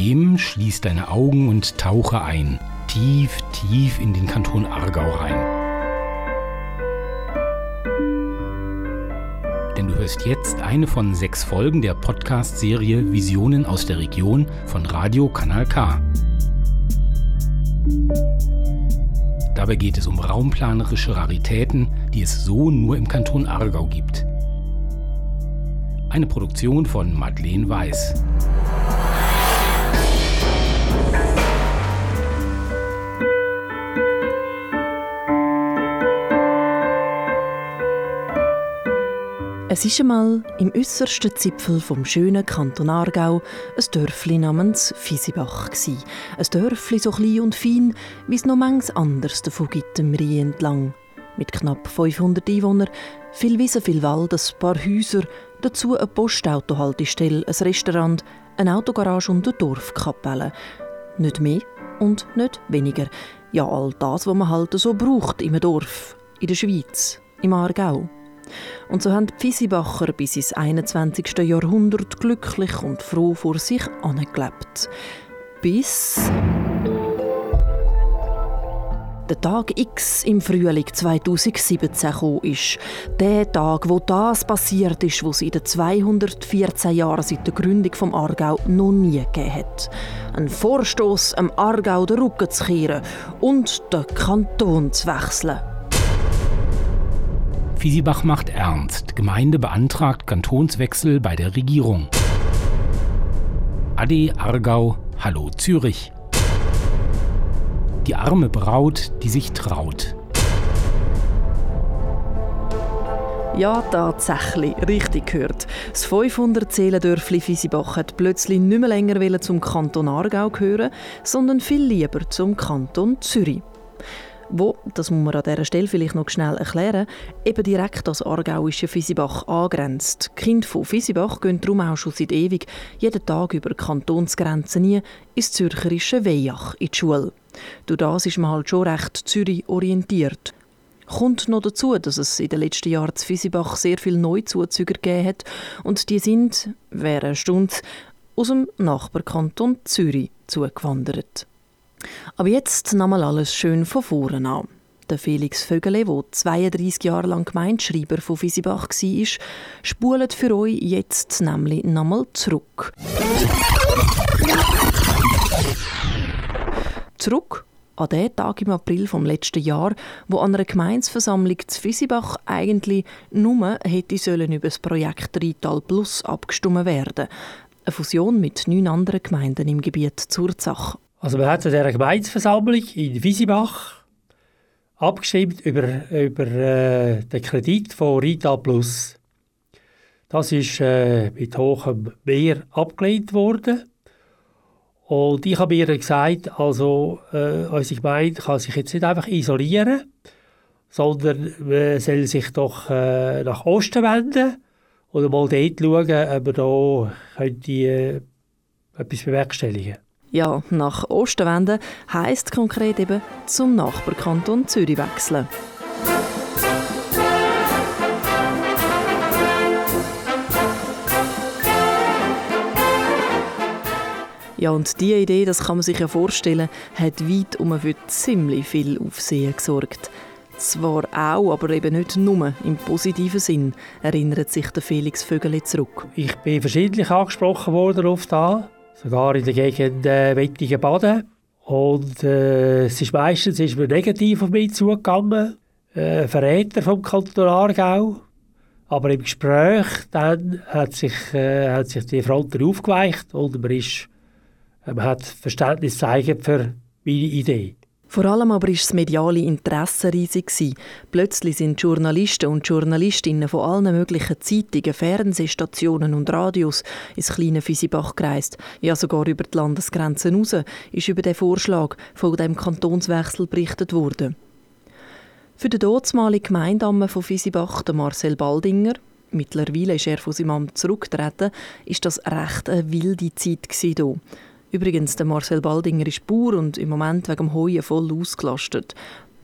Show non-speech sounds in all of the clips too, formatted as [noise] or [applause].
bequem, schließ deine Augen und tauche ein. Tief, tief in den Kanton Aargau rein. Denn du hörst jetzt eine von sechs Folgen der Podcast-Serie Visionen aus der Region von Radio Kanal K. Dabei geht es um raumplanerische Raritäten, die es so nur im Kanton Aargau gibt. Eine Produktion von Madeleine Weiß. Es ist einmal im äußersten Zipfel vom schönen Kanton Aargau ein Dörfli namens Fisibach Ein Dörfli so klein und fein, wie es noch manches anderes davon gibt im Rhein entlang. Mit knapp 500 Einwohnern, viel Wiese, viel Wald, ein paar Häuser, dazu eine Postautohaltestelle, ein Restaurant, eine Autogarage und eine Dorfkapelle. Nicht mehr und nicht weniger. Ja, all das, was man halt so braucht im Dorf, in der Schweiz, im Aargau. Und so haben die Pfisibacher bis ins 21. Jahrhundert glücklich und froh vor sich angelebt. Bis der Tag X im Frühling 2017 gekommen ist. Der Tag, wo das passiert ist, was es in den 214 Jahren seit der Gründung vom Aargau noch nie gegeben hat. Ein Vorstoß, am Aargau den Rücken zu kehren und den Kanton zu wechseln. Fiesibach macht ernst. Gemeinde beantragt Kantonswechsel bei der Regierung. Ade Aargau, hallo Zürich. Die arme Braut, die sich traut. Ja, tatsächlich, richtig gehört. Das 500 Seelendörfli Fisibach hat plötzlich nicht mehr länger zum Kanton Aargau gehören, sondern viel lieber zum Kanton Zürich wo, das muss man an dieser Stelle vielleicht noch schnell erklären, eben direkt das aargauische Fisibach angrenzt. Die Kinder von Fisibach gehen darum auch schon seit ewig jeden Tag über Kantonsgrenzen nie ins zürcherische Weijach in die Schule. Durch das ist man halt schon recht Zürich orientiert. Kommt noch dazu, dass es in den letzten Jahren zu Fisibach sehr viele Neuzuzüger gegeben hat und die sind, während Stunde, aus dem Nachbarkanton Zürich zugewandert. Aber jetzt nochmal alles schön von vorne an. Der Felix Vögele, der 32 Jahre lang Gemeindeschreiber von Fisibach war, spult für euch jetzt nämlich nochmal zurück. Zurück an den Tag im April vom letzten Jahr, wo an einer Gemeinsversammlung zu Fisibach eigentlich nur hätte sollen über das Projekt Rital Plus abgestimmt werden. Eine Fusion mit neun anderen Gemeinden im Gebiet Zurzach. Also man hat zu dieser Gemeinsversammlung in Wiesibach abgestimmt über, über äh, den Kredit von Rita Plus. Das ist äh, mit hohem Mehr abgelehnt worden. Und ich habe mir gesagt, also äh, unsere Gemeinde kann sich jetzt nicht einfach isolieren, sondern man soll sich doch äh, nach Osten wenden und mal dort schauen, ob wir da könnte, äh, etwas bewerkstelligen können. Ja, nach Osten wenden heisst konkret eben zum Nachbarkanton Zürich wechseln. Ja, und diese Idee, das kann man sich ja vorstellen, hat weit um für ziemlich viel Aufsehen gesorgt. Zwar auch, aber eben nicht nur im positiven Sinn, erinnert sich der Felix Vögele zurück. Ich bin verschiedentlich angesprochen worden auf das sogar in der Gegend äh, Wettigen baden. Und äh, es ist meistens ist mir negativ auf mich zugegangen. Äh, Verräter vom Kanton Aargau. Aber im Gespräch dann hat sich, äh, hat sich die Front aufgeweicht und man, ist, man hat Verständnis gezeigt für meine Idee. Vor allem aber ist das mediale Interesse riesig Plötzlich sind Journalisten und Journalistinnen von allen möglichen Zeitungen, Fernsehstationen und Radios ins kleine Fisibach gereist. Ja, sogar über die Landesgrenzen raus ist über den Vorschlag von dem Kantonswechsel berichtet worden. Für den dortmaligen Gemeindamme von Fisibach, Marcel Baldinger, mittlerweile ist er von seinem Amt zurückgetreten, ist das recht eine wilde Zeit hier. Übrigens, der Marcel Baldinger ist Bauer und im Moment wegen dem Heuen voll ausgelastet.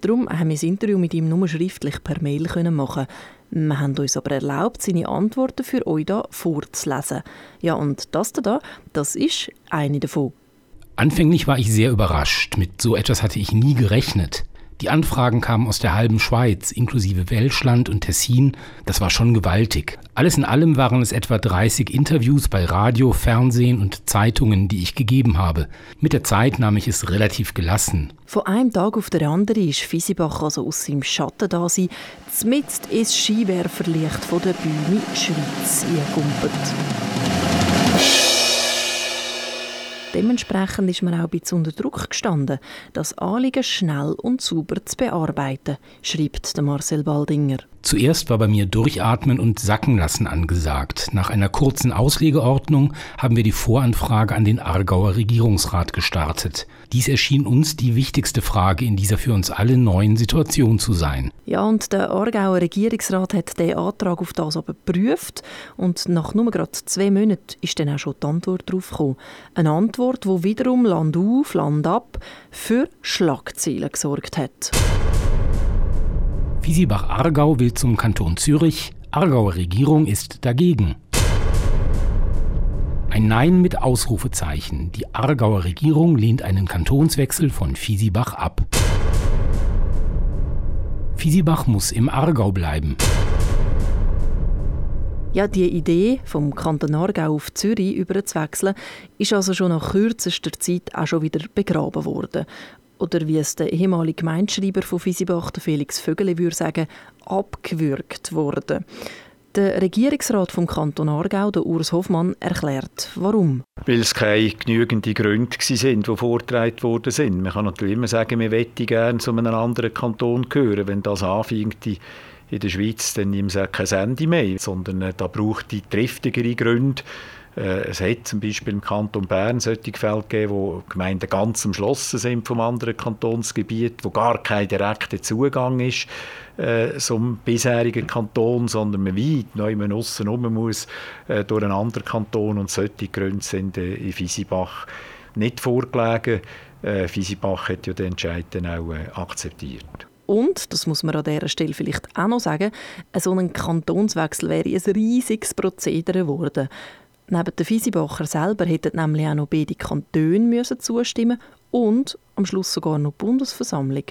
Darum haben wir das Interview mit ihm nur schriftlich per Mail machen. Wir haben uns aber erlaubt, seine Antworten für euch hier vorzulesen. Ja, und das da, das ist eine davon. Anfänglich war ich sehr überrascht. Mit so etwas hatte ich nie gerechnet. Die Anfragen kamen aus der halben Schweiz, inklusive Welschland und Tessin. Das war schon gewaltig. Alles in allem waren es etwa 30 Interviews bei Radio, Fernsehen und Zeitungen, die ich gegeben habe. Mit der Zeit nahm ich es relativ gelassen. Von einem Tag auf den anderen ist Fisibach also aus seinem Schatten da sein, zmitzt ins Skiwerferlicht von der Bühne Schweiz eingekumpelt. Dementsprechend ist man auch ein bisschen unter Druck gestanden, das Anliegen schnell und sauber zu bearbeiten, schreibt Marcel Baldinger. Zuerst war bei mir Durchatmen und Sacken lassen angesagt. Nach einer kurzen Auslegeordnung haben wir die Voranfrage an den Aargauer Regierungsrat gestartet. Dies erschien uns die wichtigste Frage in dieser für uns alle neuen Situation zu sein. Ja, und der Aargauer Regierungsrat hat den Antrag auf das aber geprüft und nach nur gerade zwei Monaten ist dann auch schon die Antwort darauf gekommen. Eine Antwort, die wiederum Land auf, Land ab für Schlagzeilen gesorgt hat. Wiesibach-Aargau will zum Kanton Zürich. Aargauer Regierung ist dagegen. Ein Nein mit Ausrufezeichen. Die Aargauer Regierung lehnt einen Kantonswechsel von Fiesibach ab. Fiesibach muss im Aargau bleiben. Ja, die Idee, vom Kanton Aargau auf Zürich überzuwechseln, ist also schon nach kürzester Zeit auch schon wieder begraben worden oder wie es der ehemalige Gemeindeschreiber von Fisibach, Felix Vögele, würde sagen, abgewürgt worden. Der Regierungsrat vom Kanton Aargau, der Urs Hoffmann, erklärt, warum. Weil es keine genügenden Gründe sind, die vorgetragen worden sind. Man kann natürlich immer sagen, wir möchten gerne zu einem anderen Kanton gehören. Wenn das anfängt in der Schweiz, dann nimmt es kein Ende mehr, sondern äh, da braucht die triftigere Gründe, es hat zum Beispiel im Kanton Bern solche Fälle gegeben, wo Gemeinden ganz umschlossen sind vom anderen Kantonsgebiet, wo gar kein direkter Zugang ist äh, zum bisherigen Kanton, sondern man weit neu man aussen rum muss äh, durch einen anderen Kanton und solche Gründe sind äh, in Fisibach nicht vorgelegen. Äh, Fisibach hat ja den Entscheid dann auch äh, akzeptiert. Und, das muss man an dieser Stelle vielleicht auch noch sagen, so ein Kantonswechsel wäre ein riesiges Prozedere geworden. Neben den Fisibacher selber hätten nämlich auch noch beide Kantone müssen zustimmen und am Schluss sogar noch die Bundesversammlung.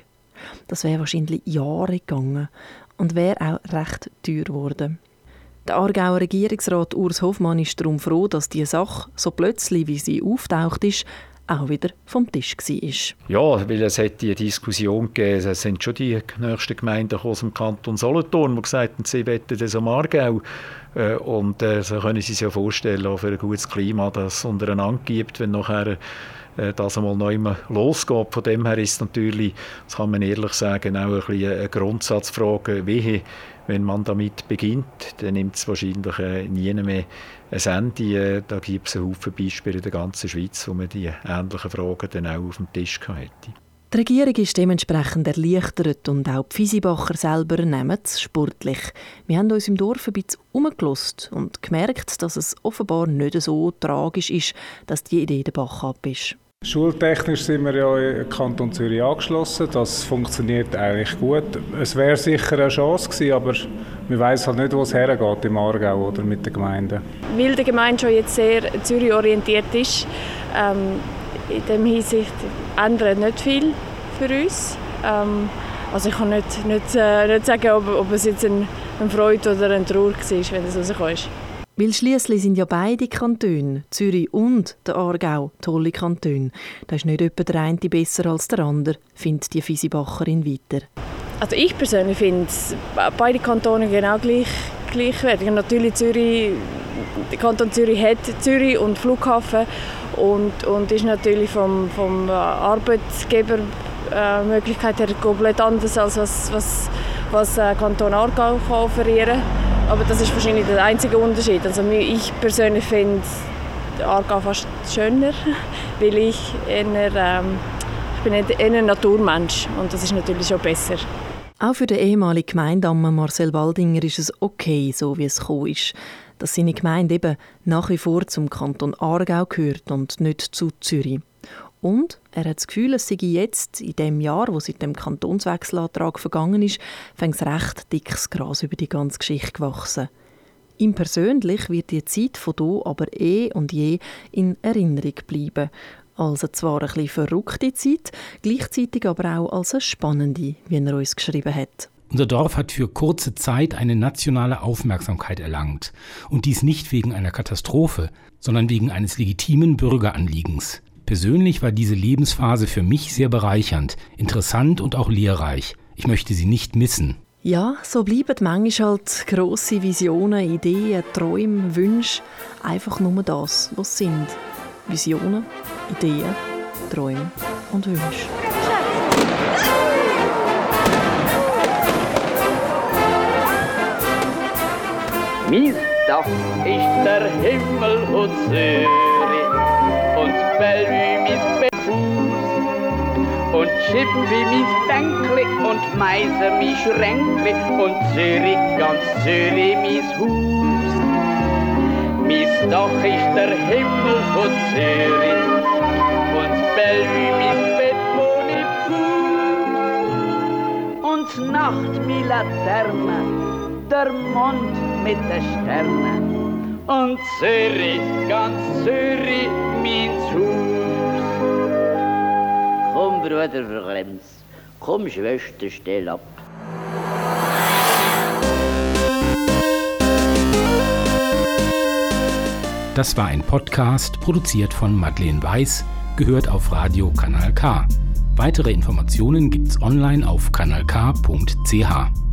Das wäre wahrscheinlich Jahre gegangen und wäre auch recht teuer geworden. Der Aargauer Regierungsrat Urs Hoffmann ist darum froh, dass diese Sache, so plötzlich wie sie auftaucht ist, auch wieder vom Tisch war. Ja, weil es hat die Diskussion gegeben, es sind schon die nächsten Gemeinden aus dem Kanton Solothurn, die gesagt haben, sie wollen das am Aargau. Äh, und äh, so können Sie sich ja vorstellen, auch für ein gutes Klima, das es untereinander gibt, wenn nachher das einmal neu losgeht. Von dem her ist natürlich, das kann man ehrlich sagen, auch ein eine Grundsatzfrage, wie wenn man damit beginnt, dann nimmt es wahrscheinlich äh, nie mehr ein Ende. Äh, da gibt es einen Haufen Beispiele in der ganzen Schweiz, wo man die ähnlichen Fragen dann auch auf dem Tisch hätte. Die Regierung ist dementsprechend erleichtert und auch die Fisibacher selber nehmen es sportlich. Wir haben uns im Dorf ein bisschen umgelost und gemerkt, dass es offenbar nicht so tragisch ist, dass die Idee der Bach ab ist. Schultechnisch sind wir ja im Kanton Zürich angeschlossen. Das funktioniert eigentlich gut. Es wäre sicher eine Chance gewesen, aber wir wissen halt nicht, wo es hergeht im Aargau oder mit den Gemeinden. Weil die Gemeinde schon jetzt sehr Zürich orientiert ist, ähm, in dem Hinsicht ändert nicht viel für uns. Ähm, also ich kann nicht, nicht, äh, nicht sagen, ob, ob, es jetzt ein, eine Freude oder ein Trauer war, wenn es rausgekommen ist. Weil schließlich sind ja beide Kantone, Zürich und der Aargau, tolle Kantone. Da ist nicht etwa der eine besser als der andere, findet die Fisibacherin weiter. Also ich persönlich finde beide Kantone genau gleich, gleichwertig. Natürlich Zürich, der Kanton Zürich hat Zürich und Flughafen und, und ist natürlich vom, vom Arbeitgeber äh, Möglichkeit her komplett anders als was, was, was äh, Kanton Aargau kann offerieren kann. Aber das ist wahrscheinlich der einzige Unterschied. Also ich persönlich finde Aargau fast schöner, [laughs] weil ich eher, ähm, ich bin eher ein Naturmensch und das ist natürlich schon besser. Auch für den ehemaligen Gemeindamme Marcel Waldinger ist es okay, so wie es gekommen ist. Dass seine Gemeinde eben nach wie vor zum Kanton Aargau gehört und nicht zu Zürich. Und er hat das Gefühl, es sei jetzt, in dem Jahr, wo seit dem Kantonswechselantrag vergangen ist, fängt recht dickes Gras über die ganze Geschichte gewachsen. Ihm persönlich wird die Zeit von hier aber eh und je in Erinnerung bleiben. Also zwar eine bisschen verrückte Zeit, gleichzeitig aber auch als eine spannende, wie er uns geschrieben hat. Unser Dorf hat für kurze Zeit eine nationale Aufmerksamkeit erlangt. Und dies nicht wegen einer Katastrophe, sondern wegen eines legitimen Bürgeranliegens. Persönlich war diese Lebensphase für mich sehr bereichernd, interessant und auch lehrreich. Ich möchte sie nicht missen. Ja, so bleiben manchmal halt grosse Visionen, Ideen, Träume, Wünsche einfach nur das, was sind. Visionen, Ideen, Träume und Wünsche. Mies Dach ist der Himmel und Zürich und Bellevue mis Befuß und Schippi mis Bänkli und Meiser mis Schränkli und Zürich, ganz Zürich mis Hus. Mies Dach ist der Himmel von Zürich und Bellevue mis und Nacht mi Laterne der Mond mit den Sternen und Zürich, ganz Zürich, mein Haus. Komm, Bruder Verglems, komm, Schwester, stell ab. Das war ein Podcast, produziert von Madeleine Weiß, gehört auf Radio Kanal K. Weitere Informationen gibt's online auf kanalk.ch.